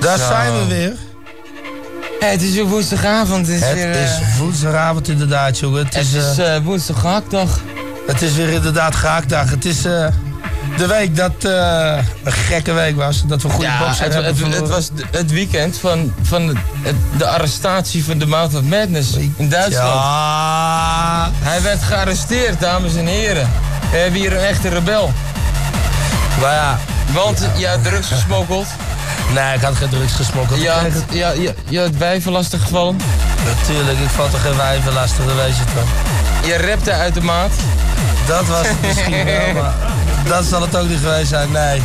Daar Zo. zijn we weer. Het is weer woensdagavond. Het is, Het weer, eh, is woensdagavond inderdaad, jongen. Het het is, is eh, eh, woensdag gehaktdag. het is weer inderdaad gehaktdag. Het is eh, de week dat eh, een gekke week was. Dat we goede Ja, boksen hebben het, was het weekend van, van het- de arrestatie van de Mouth of Madness in Duitsland. Ja, Hij werd gearresteerd, dames en heren. We hebben hier een echte rebel. maar ja. Want je had drugs gesmokkeld. Nee, ik had geen drugs gesmokkeld. Je had, ja, je, je had wijven lastig gevallen. Natuurlijk, ik vat er geen wijven lastig, dat weet je toch. Je repte uit de maat. Dat was het misschien wel, maar dat zal het ook niet geweest zijn, nee.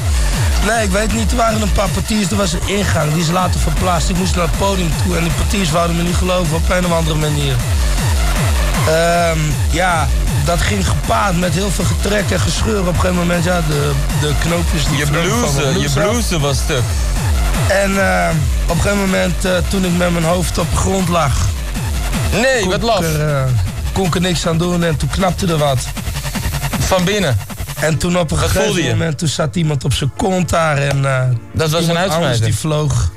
Nee, ik weet niet, er waren een paar portiers, er was een ingang, die is later verplaatst. Ik moest naar het podium toe en die portiers wouden me niet geloven op een of andere manier. Ehm, ja, dat ging gepaard met heel veel getrek en gescheur. Op een gegeven moment, ja, de, de knoopjes die Je blouse, je blouse was stuk. En ehm, op een gegeven moment, eh, toen ik met mijn hoofd op de grond lag, Nee, wat laf. eh, kon ik er niks aan doen en toen knapte er wat. Van binnen. En toen op een Wat gegeven moment toen zat iemand op zijn kont daar en eh, Dat was een uitsmijter. die vloog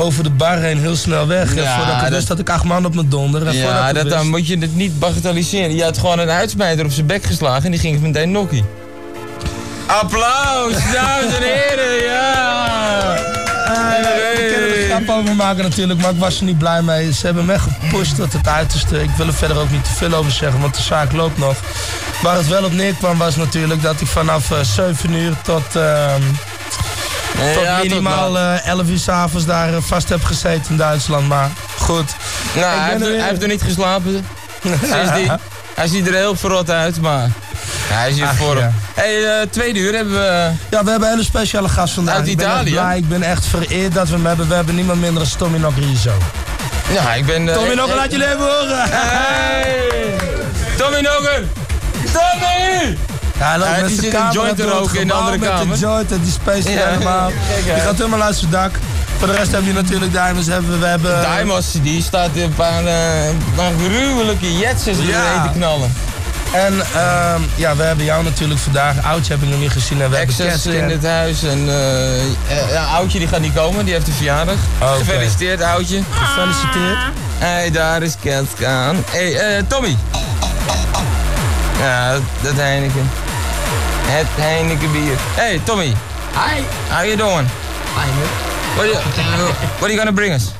over de bar heen heel snel weg. Ja, en voordat ik dat- ik acht man op mijn donder. En Ja, dat, dan moet je het niet bagatelliseren. Je had gewoon een uitsmijter op zijn bek geslagen en die ging meteen nokkie. Applaus, dames en heren, ja! Ik kan er een grap over maken natuurlijk, maar ik was er niet blij mee. Ze hebben me gepusht tot het uiterste. Ik wil er verder ook niet te veel over zeggen, want de zaak loopt nog. Waar het wel op neerkwam was natuurlijk dat ik vanaf eh 7 uur tot, ehm, tot Ja, tot minimaal eh 11 uur s'avonds daar eh, vast heb gezeten in Duitsland. Maar goed. Nou, hij heeft, er hij heeft er niet geslapen. Sindsdien. Hij ziet er heel verrot uit, maar... Ja, hij is hier Ach, voor ja. hey, eh, tweede uur hebben we... Ja, we hebben een hele speciale gast vandaag. Uit Italië? blij. Ik ben echt vereerd dat we hem hebben. We hebben niemand minder dan Tommy Nogrizo. Ja, ik ben... eh, Tommy eh, Nogger, laat je leven horen! Hey! Tommy Nogger! Tommy! Ja, hij loopt Ja, met die zijn zit een camera joint te door het roken in de gebouw andere met kamer. de joint en die space Ja, helemaal. kijk Die gaat helemaal uit zijn dak. Voor de rest hebben we natuurlijk Diamonds. Hebben, we hebben, Daimos, die staat een paar, eh, een paar gruwelijke jetsers Ja. te knallen. En ehm, ja, we hebben jou natuurlijk vandaag. Oudje heb ik nog niet gezien. En we Access in het huis en eh, eh, ja, Oudje die gaat niet komen, die heeft een verjaardag. Oh. Gefeliciteerd Oudje. Gefeliciteerd. Hey, daar is Cascan. Hey, eh, Tommy. Ja, dat, dat Heineken. Het Heineken bier. Hey, Tommy. Hi. How you doing? Fine. What are you, what are you gonna bring us?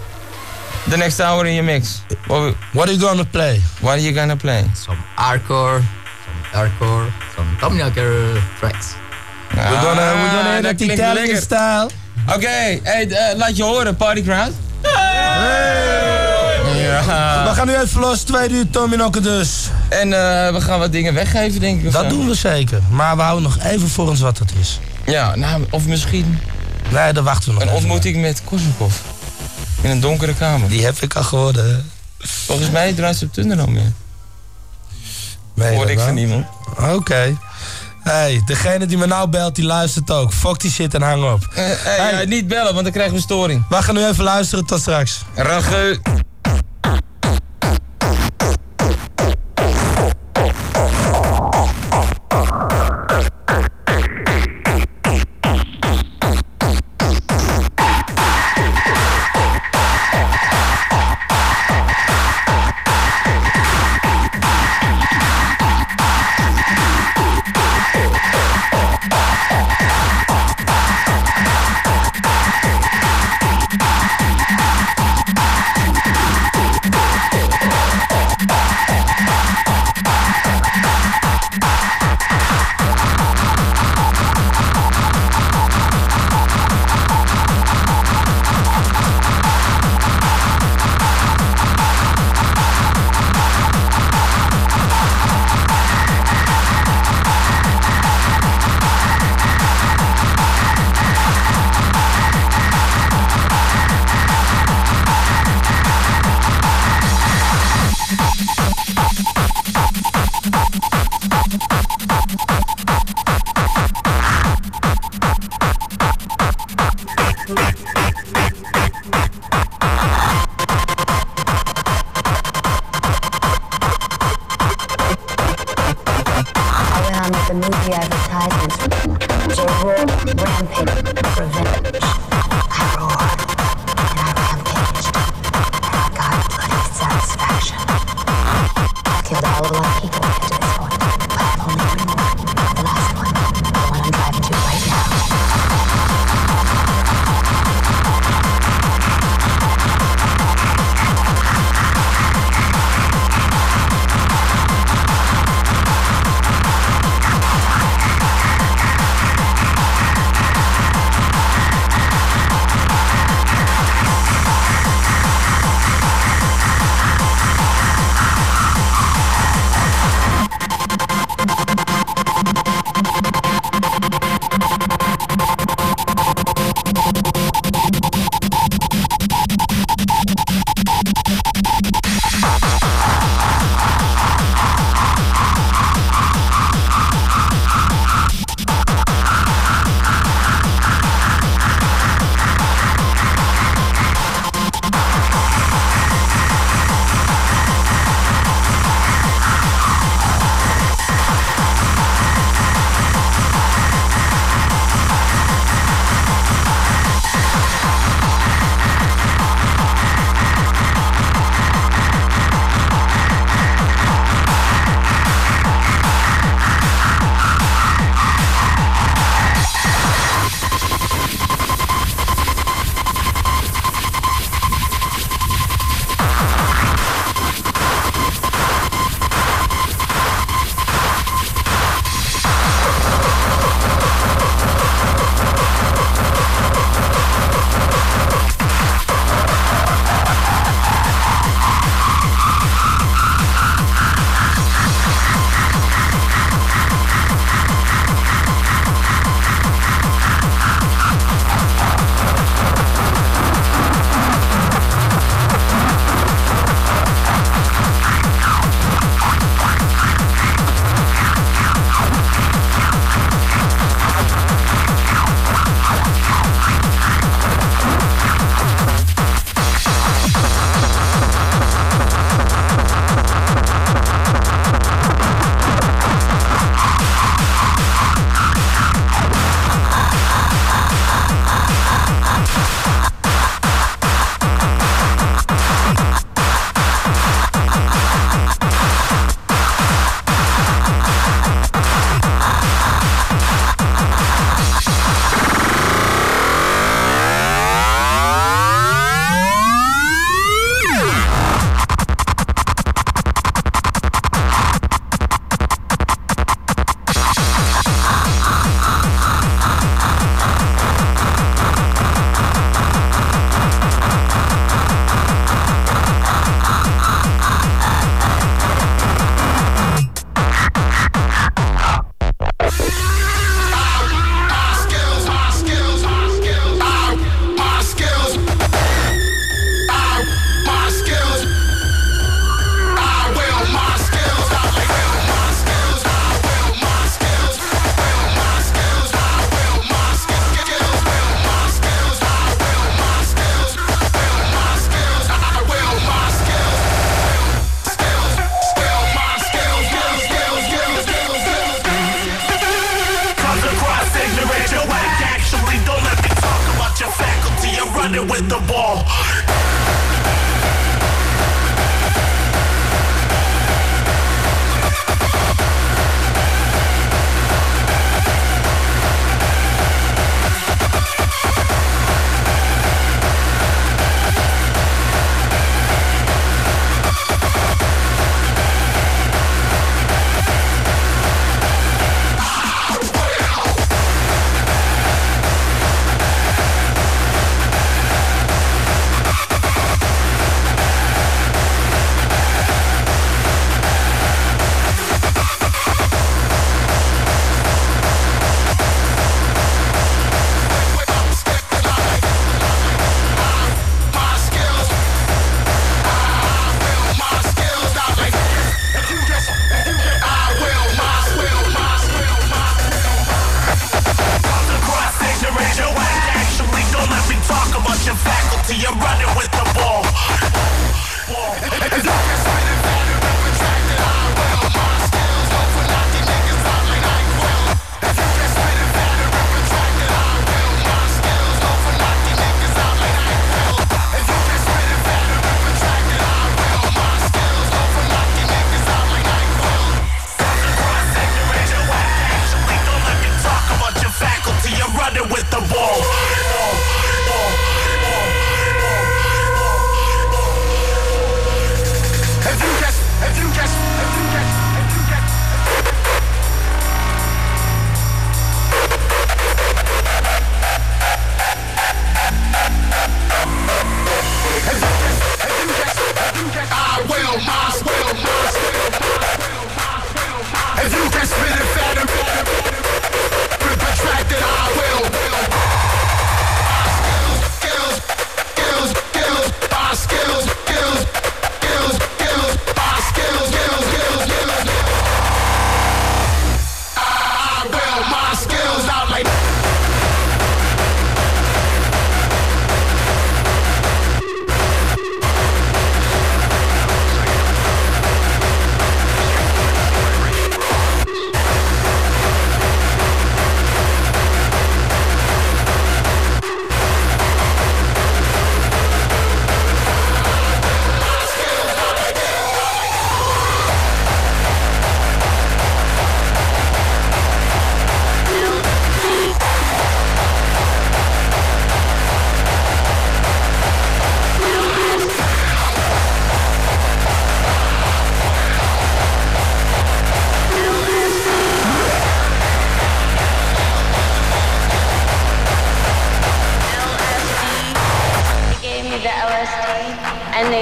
The next hour in your mix. What, What are you gonna play? what are you gonna play? Some hardcore, some darkcore, some Tomjager tracks. We're gonna, we're gonna Ah, hit klinkt Italian lekker. style. Oké, hey, eh, laat je horen, party crowd. Ja. We gaan nu even los. Tweede uur Tommy Nokker dus. En eh, we gaan wat dingen weggeven, denk ik. Dat zo. doen we zeker. Maar we houden nog even voor ons wat het is. Ja, nou, of misschien Nee, daar wachten we nog een ontmoeting met Korsakov. In een donkere kamer. Die heb ik al gehoord. hè. Volgens mij draait ze op Tunnel meer. Dat ik van nou? iemand. Oké. Hey, degene die me nou belt, die luistert ook. Fok die shit en hang op. Eh, hey, Hey. niet bellen, want dan krijgen we storing. We gaan nu even luisteren. Tot straks. advertisements. Jehovah rampage Prevent.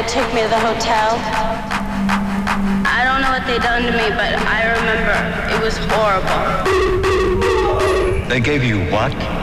Rageu. took me to the hotel. I don't know what they done to me, but I remember it was horrible. They gave you what?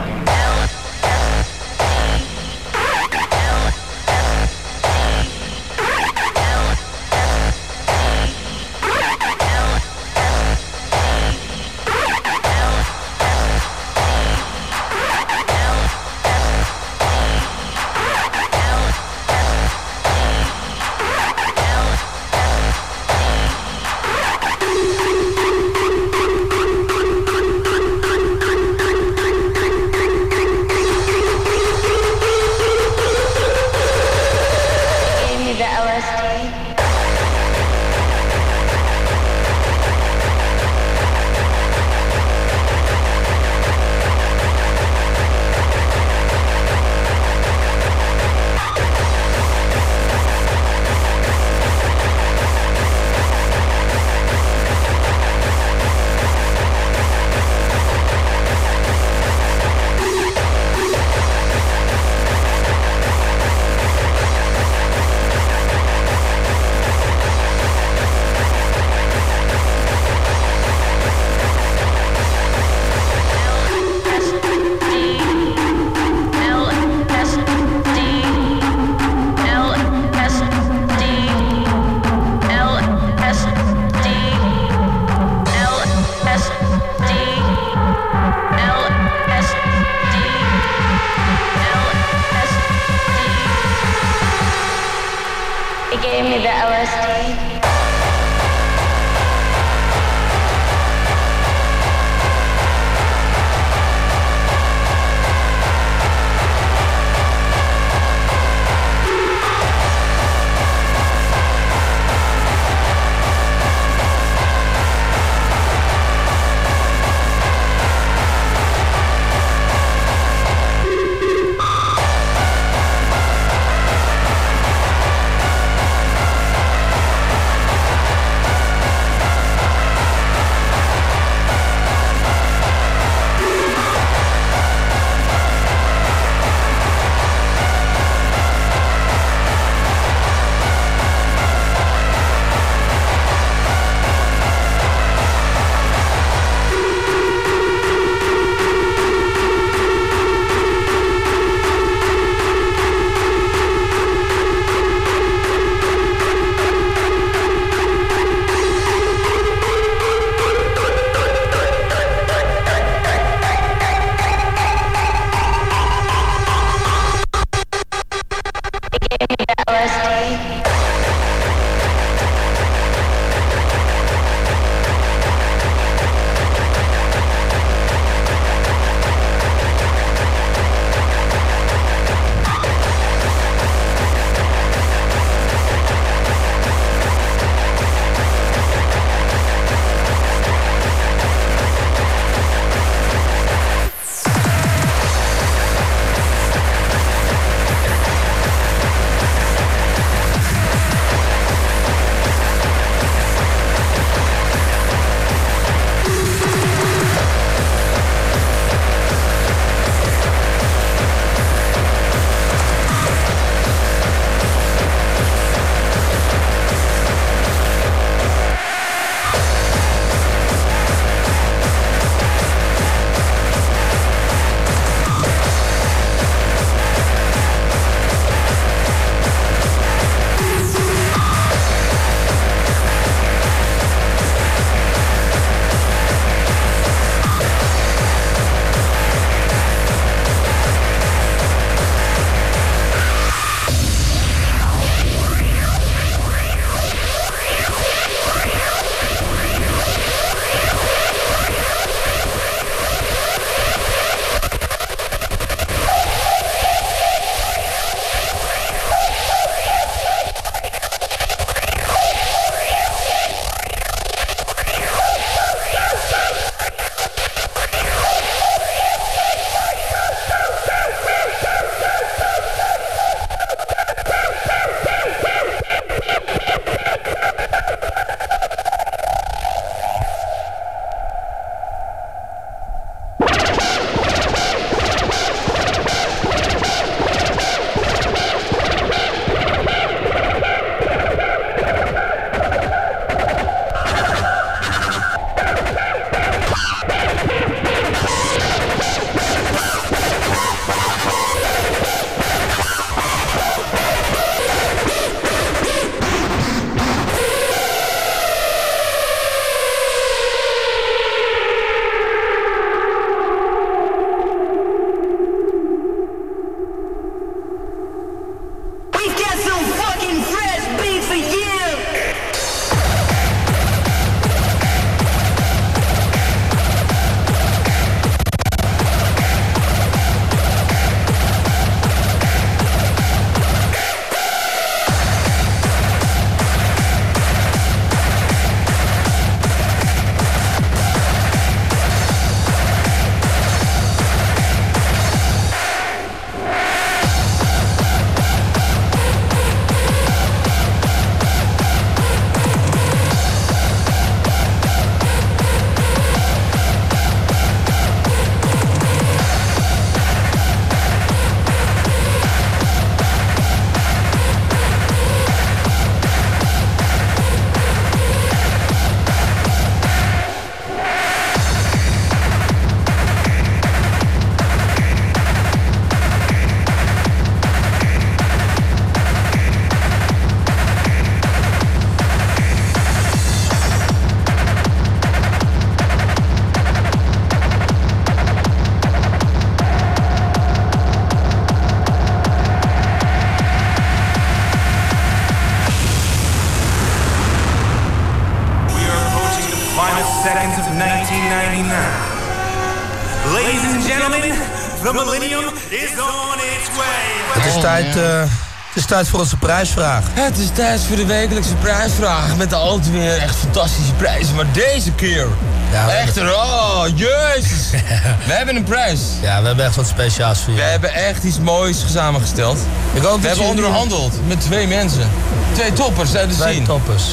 Millennium is on its way. Het is, Oh, tijd, ja. eh, het is tijd voor onze prijsvraag. Het is tijd voor de wekelijkse prijsvraag. Met altijd weer echt fantastische prijzen. Maar deze keer. Ja, we echt. Oh, jezus. We hebben een prijs. Ja, we hebben echt wat speciaals voor We je. hebben echt iets moois samengesteld. Ik hoop We dat hebben onderhandeld met twee mensen. Twee toppers uit de Twee zien. toppers.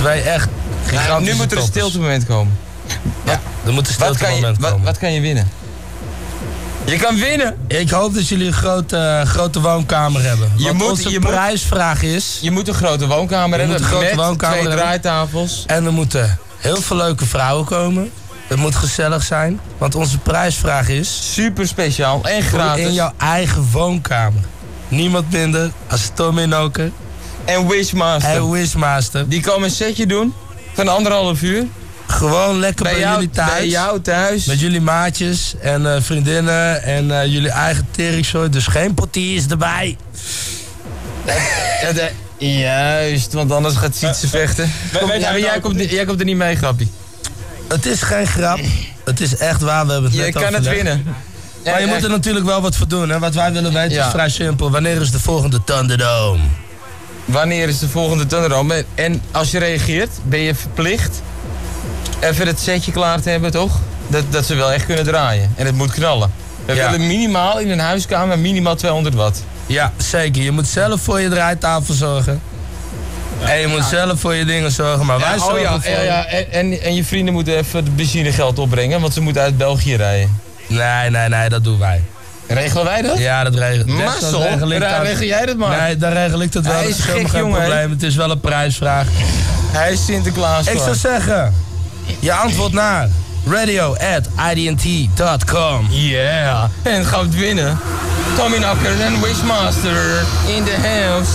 Twee echt gigantische nu moet er een stilte moment komen. Ja, er moet een Wat stilte kan, je, moment wat, komen. wat kan je winnen? Je kan winnen! Ik hoop dat jullie een grote, grote woonkamer hebben. Je Want moet- onze je prijsvraag is... Je moet een grote woonkamer hebben een grote met woonkamer twee draaitafels. En er moeten heel veel leuke vrouwen komen. Het moet gezellig zijn. Want onze prijsvraag is... Super speciaal en gratis. In jouw eigen woonkamer. Niemand minder als Tommy Noker En Wishmaster. en Wishmaster. Die komen een setje doen van anderhalf uur. Gewoon lekker bij, Bij jou, jullie thuis. bij jou thuis. Met jullie maatjes en eh, vriendinnen en eh, jullie eigen teringzooi. Dus geen portiers erbij. Ja, de- juist, want anders gaat Sietse vechten. Kom, ja, maar jij, komt, jij komt er niet mee, grappie. Het is geen grap. Het is echt waar. We hebben het Je net kan het winnen. Maar je moet er natuurlijk wel wat voor doen. Hè? Wat wij willen weten Ja. is vrij simpel. Wanneer is de volgende Thunderdome? Wanneer is de volgende Thunderdome? En als je reageert, ben je verplicht even het setje klaar te hebben, toch? Dat, dat ze wel echt kunnen draaien. En het moet knallen. We Ja. willen minimaal in een huiskamer minimaal 200 watt. Ja, zeker. Je moet zelf voor je draaitafel zorgen. En je moet zelf voor je dingen zorgen. Maar wij Ja, zorgen oh ja, voor ja. En, en, en je vrienden moeten even het benzinegeld opbrengen, want ze moeten uit België rijden. Nee, nee, nee. Dat doen wij. Regelen wij dat? Ja, dat regel, dat Mazzel, regel ik. daar regel jij dat maar. Nee, dan regel ik dat wel. Hij Dat is is helemaal gek, geen jongen, probleem. Het is wel een prijsvraag. Hij is Sinterklaas. Ik zou zeggen, je antwoord naar radio at idnt.com. Yeah. En gaat winnen. Tommy Knocker en Wishmaster in the house.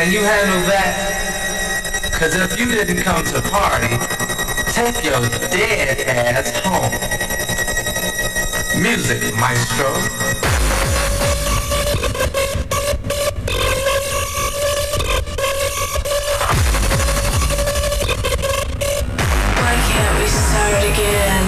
Can you handle that? Cause if you didn't come to party, take your dead ass home. Music, maestro. again.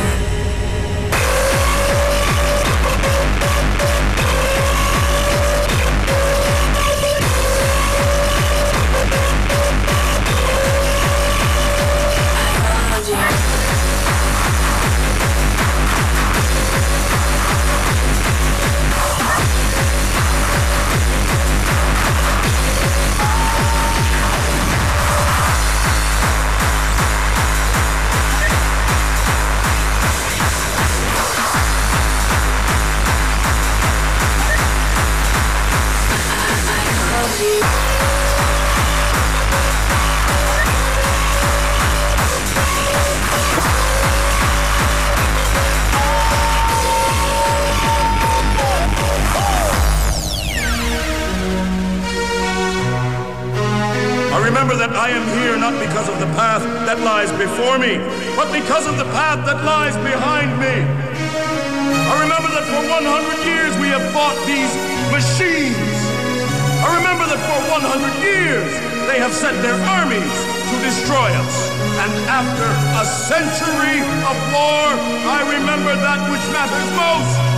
before me, but because of the path that lies behind me. I remember that for 100 years we have fought these machines. I remember that for 100 years they have sent their armies to destroy us. And after a century of war, I remember that which matters most.